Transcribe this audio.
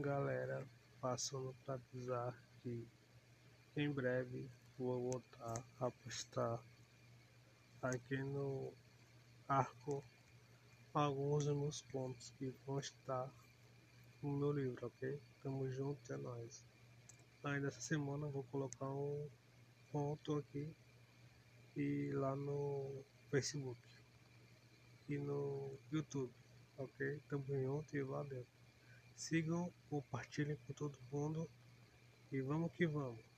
Galera, passando para avisar que em breve vou voltar a postar aqui no arco alguns dos meus pontos que vão estar no meu livro, ok? Tamo junto, é nóis. Ainda essa semana vou colocar um ponto aqui e lá no Facebook e no YouTube, ok? Tamo junto e valeu. Sigam, compartilhem com todo mundo e vamos que vamos.